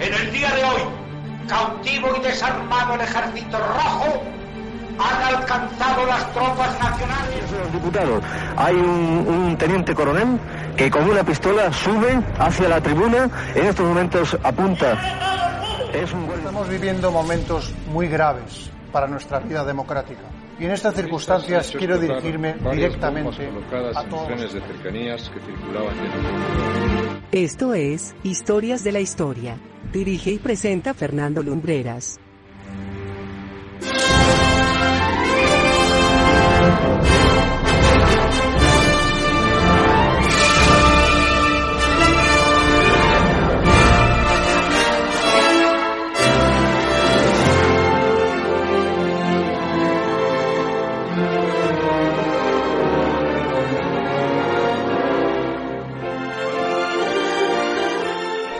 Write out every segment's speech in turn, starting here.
En el día de hoy, cautivo y desarmado el ejército rojo, han alcanzado las tropas nacionales. Los diputados, hay un, un, teniente coronel que con una pistola sube hacia la tribuna, en estos momentos apunta. Es un... Estamos viviendo momentos muy graves para nuestra vida democrática. Y en estas circunstancias quiero dirigirme directamente a todos. de cercanías que circulaban Esto es Historias de la Historia. Dirige y presenta Fernando Lumbreras.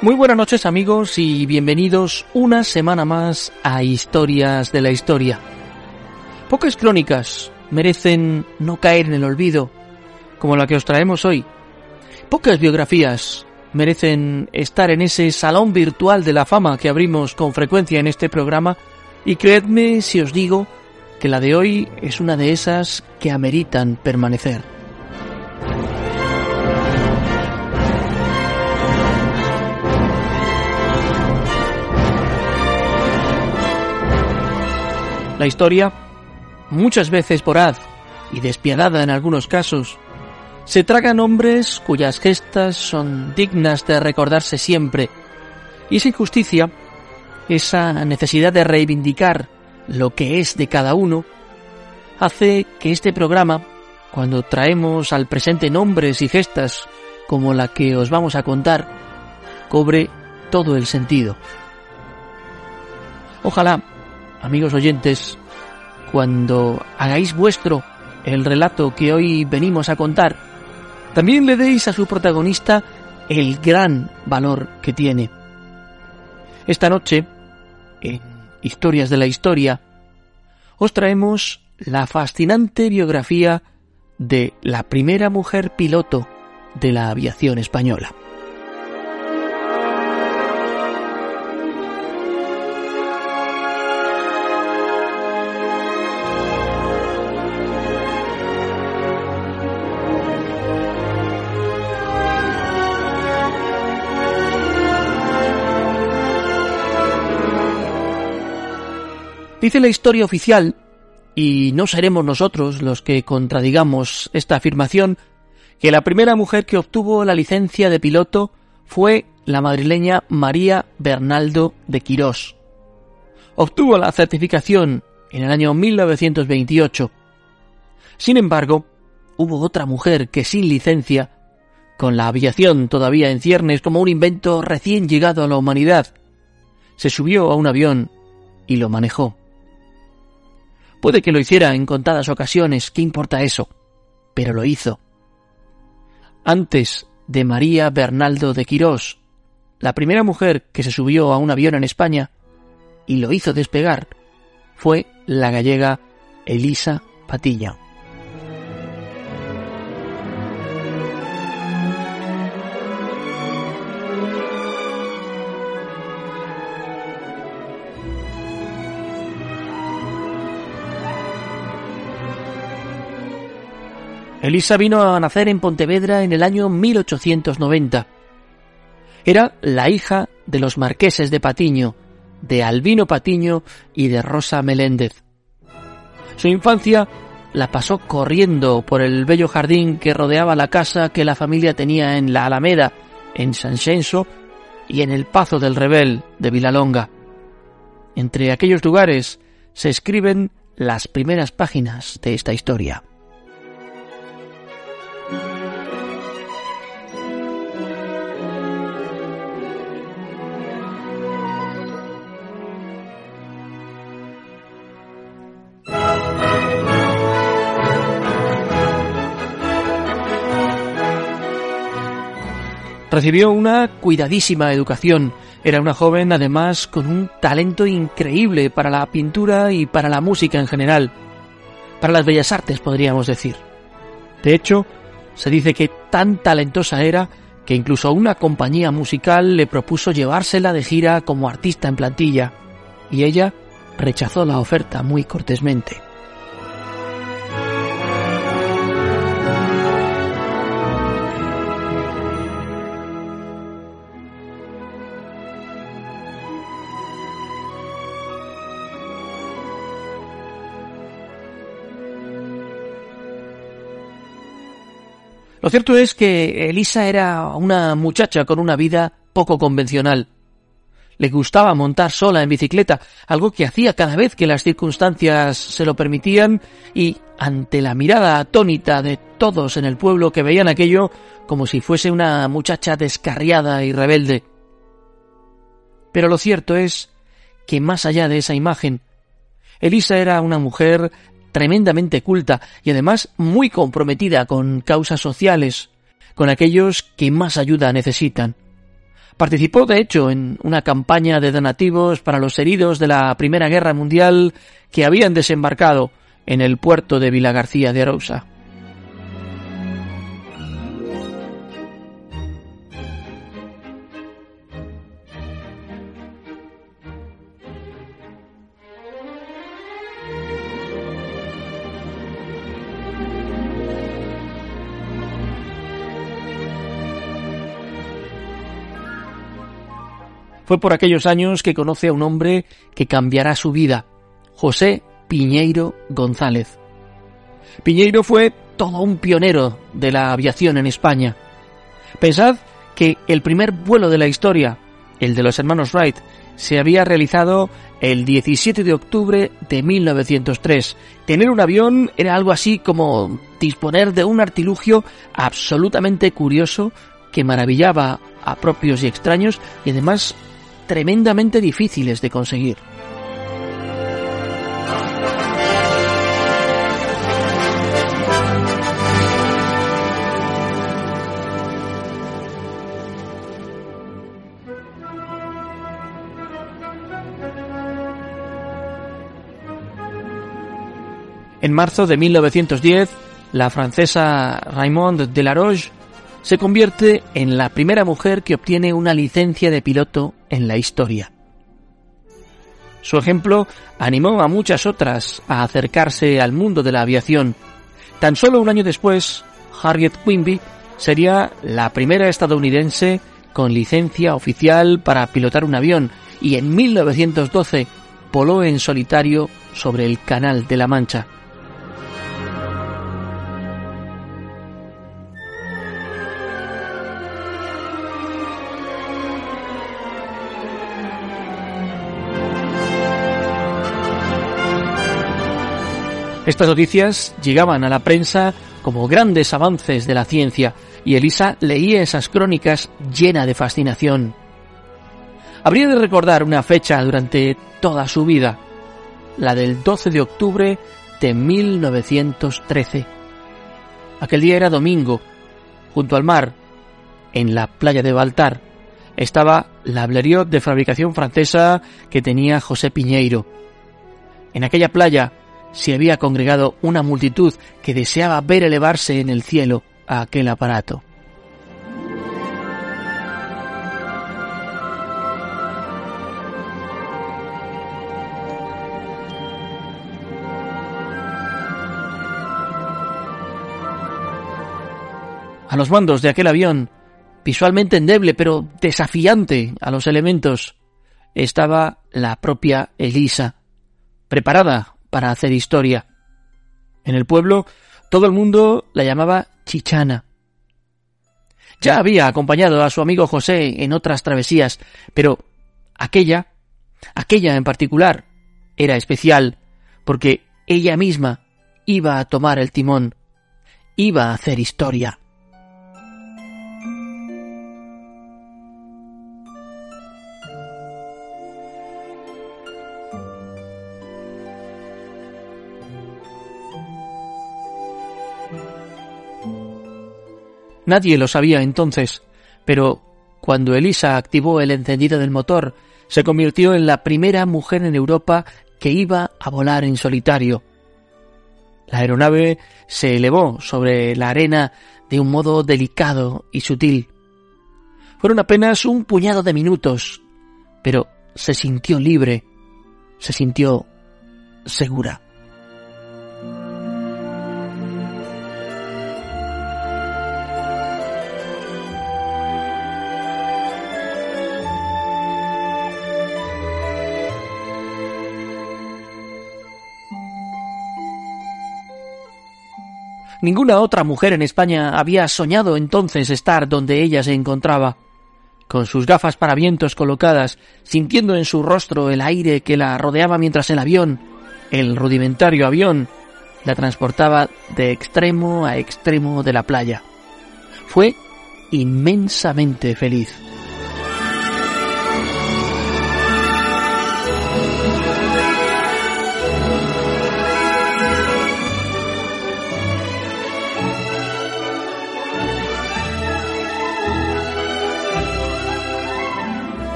Muy buenas noches amigos y bienvenidos una semana más a Historias de la Historia. Pocas crónicas merecen no caer en el olvido, como la que os traemos hoy. Pocas biografías merecen estar en ese salón virtual de la fama que abrimos con frecuencia en este programa y creedme si os digo que la de hoy es una de esas que ameritan permanecer. La historia, muchas veces voraz y despiadada en algunos casos, se traga nombres cuyas gestas son dignas de recordarse siempre, y esa injusticia, esa necesidad de reivindicar lo que es de cada uno, hace que este programa, cuando traemos al presente nombres y gestas como la que os vamos a contar, cobre todo el sentido. Ojalá amigos oyentes, cuando hagáis vuestro el relato que hoy venimos a contar, también le deis a su protagonista el gran valor que tiene. Esta noche, en Historias de la Historia, os traemos la fascinante biografía de la primera mujer piloto de la aviación española. Dice la historia oficial, y no seremos nosotros los que contradigamos esta afirmación, que la primera mujer que obtuvo la licencia de piloto fue la madrileña María Bernaldo de Quirós. Obtuvo la certificación en el año 1928. Sin embargo, hubo otra mujer que sin licencia, con la aviación todavía en ciernes como un invento recién llegado a la humanidad, se subió a un avión y lo manejó. Puede que lo hiciera en contadas ocasiones, ¿qué importa eso? Pero lo hizo. Antes de María Bernaldo de Quirós, la primera mujer que se subió a un avión en España y lo hizo despegar fue la gallega Elisa Patilla. Elisa vino a nacer en Pontevedra en el año 1890. Era la hija de los marqueses de Patiño, de Albino Patiño y de Rosa Meléndez. Su infancia la pasó corriendo por el bello jardín que rodeaba la casa que la familia tenía en la Alameda, en San Xenso y en el Pazo del Rebel de Vilalonga. Entre aquellos lugares se escriben las primeras páginas de esta historia. Recibió una cuidadísima educación. Era una joven además con un talento increíble para la pintura y para la música en general. Para las bellas artes, podríamos decir. De hecho, se dice que tan talentosa era que incluso una compañía musical le propuso llevársela de gira como artista en plantilla, y ella rechazó la oferta muy cortésmente. Lo cierto es que Elisa era una muchacha con una vida poco convencional. Le gustaba montar sola en bicicleta, algo que hacía cada vez que las circunstancias se lo permitían y ante la mirada atónita de todos en el pueblo que veían aquello como si fuese una muchacha descarriada y rebelde. Pero lo cierto es que más allá de esa imagen, Elisa era una mujer tremendamente culta y además muy comprometida con causas sociales, con aquellos que más ayuda necesitan. Participó, de hecho, en una campaña de donativos para los heridos de la Primera Guerra Mundial que habían desembarcado en el puerto de Vilagarcía de Arousa. Fue por aquellos años que conoce a un hombre que cambiará su vida, José Piñeiro González. Piñeiro fue todo un pionero de la aviación en España. Pensad que el primer vuelo de la historia, el de los hermanos Wright, se había realizado el 17 de octubre de 1903. Tener un avión era algo así como disponer de un artilugio absolutamente curioso que maravillaba a propios y extraños y además tremendamente difíciles de conseguir. En marzo de 1910, la francesa Raymond Delaroche se convierte en la primera mujer que obtiene una licencia de piloto en la historia. Su ejemplo animó a muchas otras a acercarse al mundo de la aviación. Tan solo un año después, Harriet Quimby sería la primera estadounidense con licencia oficial para pilotar un avión y en 1912 voló en solitario sobre el Canal de la Mancha. Estas noticias llegaban a la prensa como grandes avances de la ciencia y Elisa leía esas crónicas llena de fascinación. Habría de recordar una fecha durante toda su vida, la del 12 de octubre de 1913. Aquel día era domingo, junto al mar, en la playa de Baltar, estaba la Blériot de fabricación francesa que tenía José Piñeiro. En aquella playa se había congregado una multitud que deseaba ver elevarse en el cielo a aquel aparato. A los mandos de aquel avión, visualmente endeble pero desafiante a los elementos, estaba la propia Elisa, preparada para hacer historia. En el pueblo todo el mundo la llamaba Chichana. Ya había acompañado a su amigo José en otras travesías, pero aquella, aquella en particular, era especial, porque ella misma iba a tomar el timón, iba a hacer historia. Nadie lo sabía entonces, pero cuando Elisa activó el encendido del motor, se convirtió en la primera mujer en Europa que iba a volar en solitario. La aeronave se elevó sobre la arena de un modo delicado y sutil. Fueron apenas un puñado de minutos, pero se sintió libre, se sintió segura. Ninguna otra mujer en España había soñado entonces estar donde ella se encontraba. Con sus gafas para vientos colocadas, sintiendo en su rostro el aire que la rodeaba mientras el avión, el rudimentario avión, la transportaba de extremo a extremo de la playa. Fue inmensamente feliz.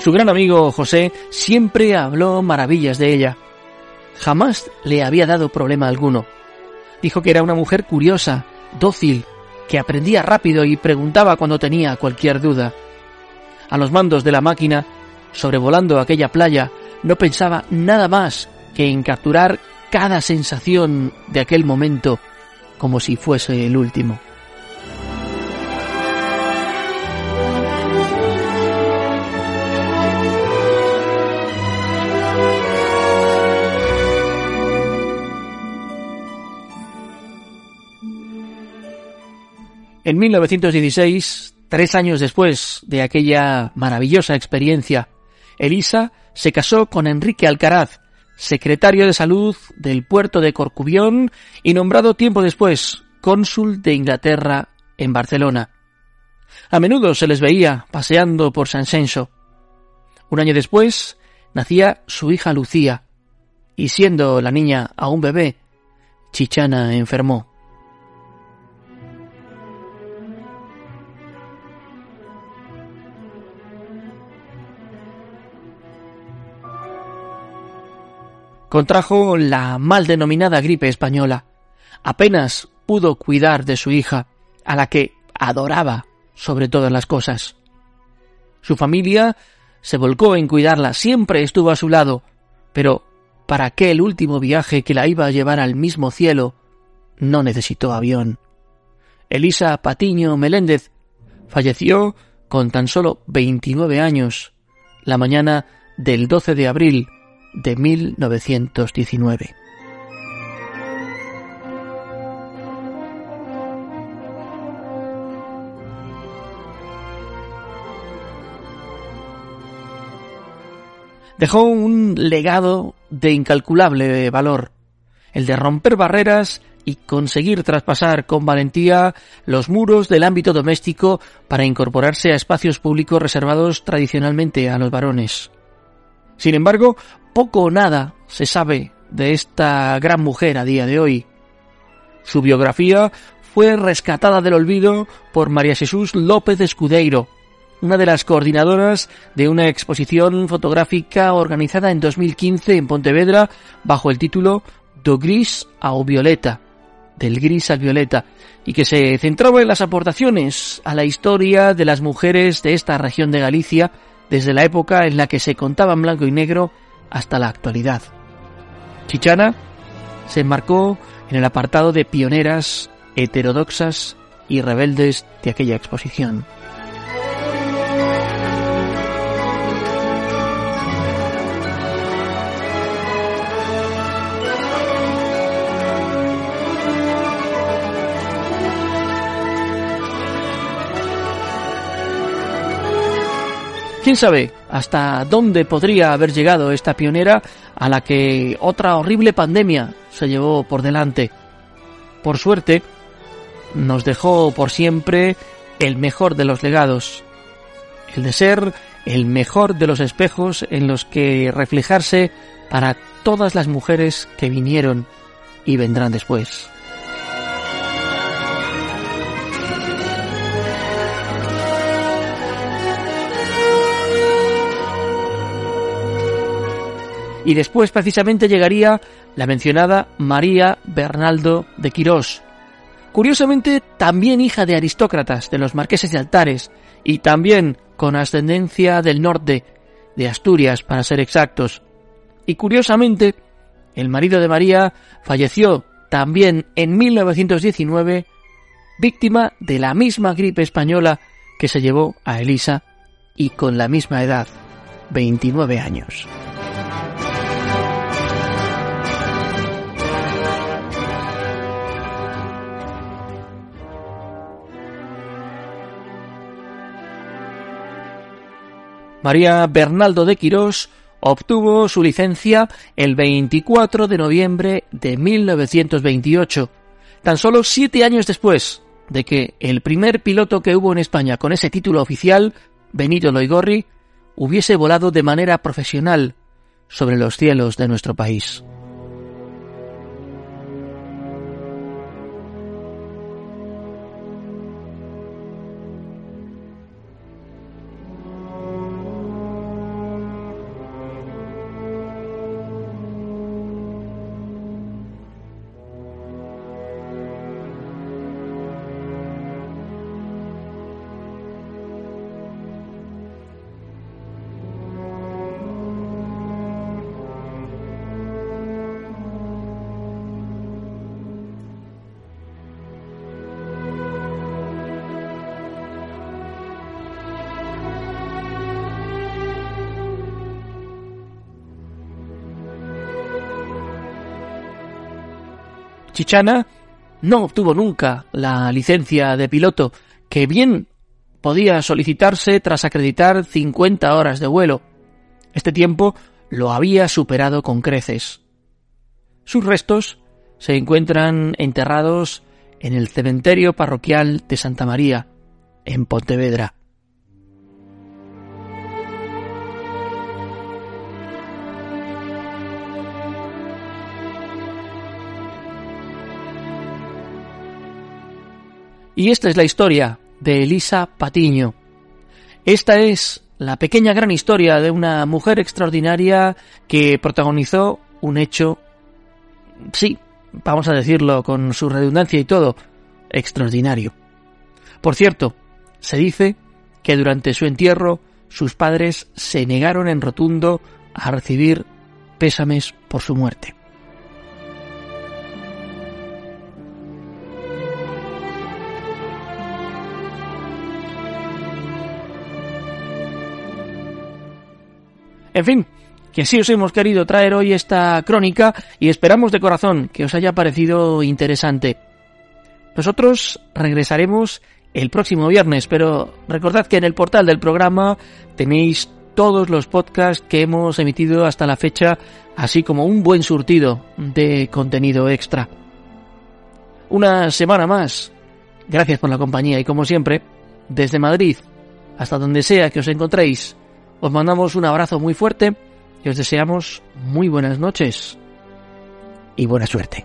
Su gran amigo José siempre habló maravillas de ella. Jamás le había dado problema alguno. Dijo que era una mujer curiosa, dócil, que aprendía rápido y preguntaba cuando tenía cualquier duda. A los mandos de la máquina, sobrevolando aquella playa, no pensaba nada más que en capturar cada sensación de aquel momento como si fuese el último. En 1916, tres años después de aquella maravillosa experiencia, Elisa se casó con Enrique Alcaraz, secretario de Salud del puerto de Corcubión y nombrado tiempo después cónsul de Inglaterra en Barcelona. A menudo se les veía paseando por San Senso. Un año después nacía su hija Lucía, y siendo la niña aún bebé, Chichana enfermó. Contrajo la mal denominada gripe española. Apenas pudo cuidar de su hija, a la que adoraba sobre todas las cosas. Su familia se volcó en cuidarla, siempre estuvo a su lado, pero para aquel último viaje que la iba a llevar al mismo cielo, no necesitó avión. Elisa Patiño Meléndez falleció con tan solo 29 años la mañana del 12 de abril de 1919. Dejó un legado de incalculable valor, el de romper barreras y conseguir traspasar con valentía los muros del ámbito doméstico para incorporarse a espacios públicos reservados tradicionalmente a los varones. Sin embargo, poco o nada se sabe de esta gran mujer a día de hoy. Su biografía fue rescatada del olvido por María Jesús López Escudeiro, una de las coordinadoras de una exposición fotográfica organizada en 2015 en Pontevedra bajo el título Do Gris ao Violeta, del gris al violeta, y que se centraba en las aportaciones a la historia de las mujeres de esta región de Galicia desde la época en la que se contaba en blanco y negro hasta la actualidad. Chichana se enmarcó en el apartado de pioneras, heterodoxas y rebeldes de aquella exposición. ¿Quién sabe hasta dónde podría haber llegado esta pionera a la que otra horrible pandemia se llevó por delante? Por suerte, nos dejó por siempre el mejor de los legados, el de ser el mejor de los espejos en los que reflejarse para todas las mujeres que vinieron y vendrán después. Y después precisamente llegaría la mencionada María Bernaldo de Quirós. Curiosamente, también hija de aristócratas de los marqueses de Altares y también con ascendencia del norte, de Asturias para ser exactos. Y curiosamente, el marido de María falleció también en 1919 víctima de la misma gripe española que se llevó a Elisa y con la misma edad, 29 años. María Bernaldo de Quirós obtuvo su licencia el 24 de noviembre de 1928, tan solo siete años después de que el primer piloto que hubo en España con ese título oficial, Benito Loigorri, hubiese volado de manera profesional sobre los cielos de nuestro país. Chichana no obtuvo nunca la licencia de piloto, que bien podía solicitarse tras acreditar 50 horas de vuelo. Este tiempo lo había superado con creces. Sus restos se encuentran enterrados en el cementerio parroquial de Santa María, en Pontevedra. Y esta es la historia de Elisa Patiño. Esta es la pequeña gran historia de una mujer extraordinaria que protagonizó un hecho, sí, vamos a decirlo con su redundancia y todo, extraordinario. Por cierto, se dice que durante su entierro sus padres se negaron en rotundo a recibir pésames por su muerte. En fin, que sí os hemos querido traer hoy esta crónica y esperamos de corazón que os haya parecido interesante. Nosotros regresaremos el próximo viernes, pero recordad que en el portal del programa tenéis todos los podcasts que hemos emitido hasta la fecha, así como un buen surtido de contenido extra. Una semana más. Gracias por la compañía y como siempre, desde Madrid hasta donde sea que os encontréis, os mandamos un abrazo muy fuerte y os deseamos muy buenas noches y buena suerte.